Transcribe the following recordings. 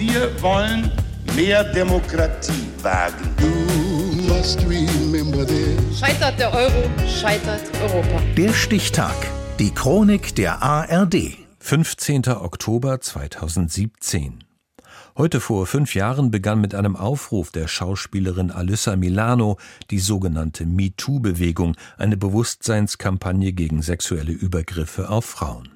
Wir wollen mehr Demokratie wagen. Scheitert der Euro, scheitert Europa. Der Stichtag. Die Chronik der ARD. 15. Oktober 2017. Heute vor fünf Jahren begann mit einem Aufruf der Schauspielerin Alyssa Milano die sogenannte MeToo-Bewegung, eine Bewusstseinskampagne gegen sexuelle Übergriffe auf Frauen.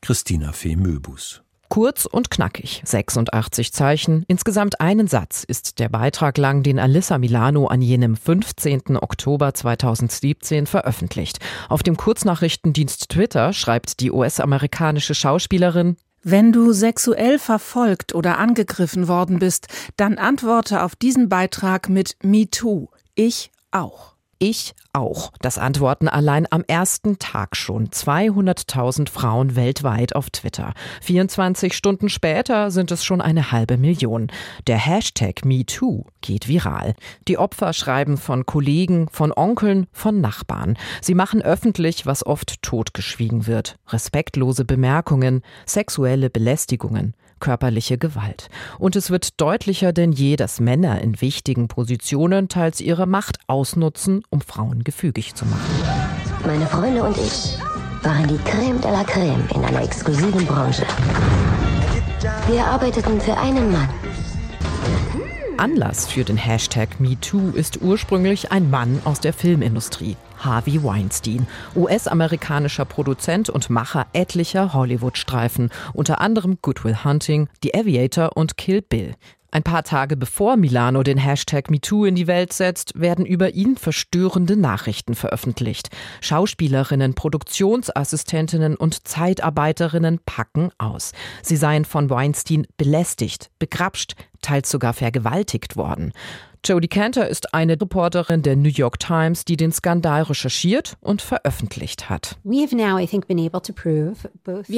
Christina Fee Möbus. Kurz und knackig, 86 Zeichen, insgesamt einen Satz ist der Beitrag lang, den Alyssa Milano an jenem 15. Oktober 2017 veröffentlicht. Auf dem Kurznachrichtendienst Twitter schreibt die US-amerikanische Schauspielerin, wenn du sexuell verfolgt oder angegriffen worden bist, dann antworte auf diesen Beitrag mit Me Too. Ich auch. Ich auch. Das antworten allein am ersten Tag schon 200.000 Frauen weltweit auf Twitter. 24 Stunden später sind es schon eine halbe Million. Der Hashtag MeToo geht viral. Die Opfer schreiben von Kollegen, von Onkeln, von Nachbarn. Sie machen öffentlich, was oft totgeschwiegen wird. Respektlose Bemerkungen, sexuelle Belästigungen körperliche Gewalt. Und es wird deutlicher denn je, dass Männer in wichtigen Positionen teils ihre Macht ausnutzen, um Frauen gefügig zu machen. Meine Freunde und ich waren die Creme de la Creme in einer exklusiven Branche. Wir arbeiteten für einen Mann. Anlass für den Hashtag MeToo ist ursprünglich ein Mann aus der Filmindustrie, Harvey Weinstein, US-amerikanischer Produzent und Macher etlicher Hollywood-Streifen, unter anderem Good Will Hunting, The Aviator und Kill Bill. Ein paar Tage bevor Milano den Hashtag MeToo in die Welt setzt, werden über ihn verstörende Nachrichten veröffentlicht. Schauspielerinnen, Produktionsassistentinnen und Zeitarbeiterinnen packen aus. Sie seien von Weinstein belästigt, begrapscht, teils sogar vergewaltigt worden. Jodie Cantor ist eine Reporterin der New York Times, die den Skandal recherchiert und veröffentlicht hat. Wir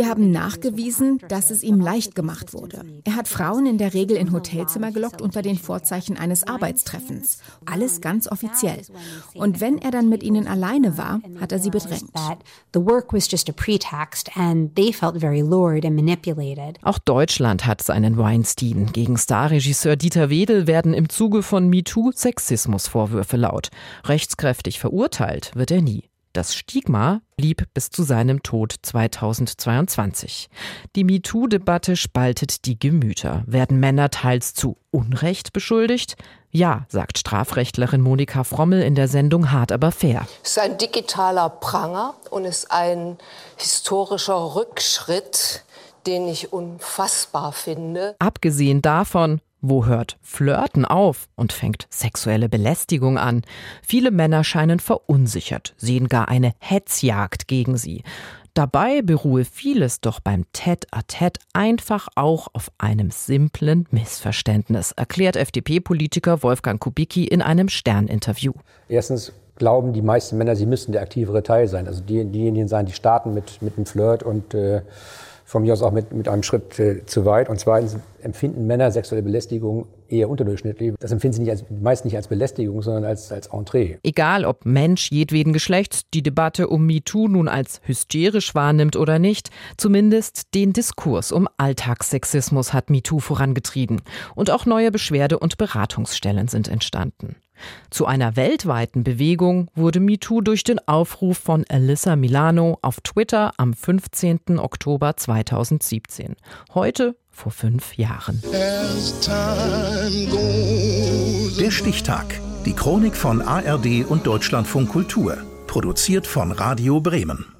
haben nachgewiesen, dass es ihm leicht gemacht wurde. Er hat Frauen in der Regel in Hotelzimmer gelockt unter den Vorzeichen eines Arbeitstreffens. Alles ganz offiziell. Und wenn er dann mit ihnen alleine war, hat er sie bedrängt. Auch Deutschland hat seinen Weinstein. Gegen Starregisseur Dieter Wedel werden im Zuge von MeToo Sexismusvorwürfe laut. Rechtskräftig verurteilt wird er nie. Das Stigma blieb bis zu seinem Tod 2022. Die MeToo-Debatte spaltet die Gemüter. Werden Männer teils zu Unrecht beschuldigt? Ja, sagt Strafrechtlerin Monika Frommel in der Sendung Hart aber fair. Es ist ein digitaler Pranger und ist ein historischer Rückschritt, den ich unfassbar finde. Abgesehen davon, wo hört Flirten auf und fängt sexuelle Belästigung an? Viele Männer scheinen verunsichert, sehen gar eine Hetzjagd gegen sie. Dabei beruhe vieles doch beim Tête-à-Tête einfach auch auf einem simplen Missverständnis, erklärt FDP-Politiker Wolfgang Kubicki in einem Stern-Interview. Erstens glauben die meisten Männer, sie müssten der aktivere Teil sein. Also die, diejenigen sein, die starten mit, mit einem Flirt und äh, von mir aus auch mit, mit einem Schritt äh, zu weit. Und zweitens empfinden Männer sexuelle Belästigung eher unterdurchschnittlich. Das empfinden sie nicht als, meist nicht als Belästigung, sondern als, als Entree. Egal ob Mensch jedweden Geschlechts die Debatte um MeToo nun als hysterisch wahrnimmt oder nicht, zumindest den Diskurs um Alltagssexismus hat MeToo vorangetrieben. Und auch neue Beschwerde- und Beratungsstellen sind entstanden. Zu einer weltweiten Bewegung wurde MeToo durch den Aufruf von Alyssa Milano auf Twitter am 15. Oktober 2017. Heute vor fünf Jahren. Der Stichtag. Die Chronik von ARD und Deutschlandfunk Kultur. Produziert von Radio Bremen.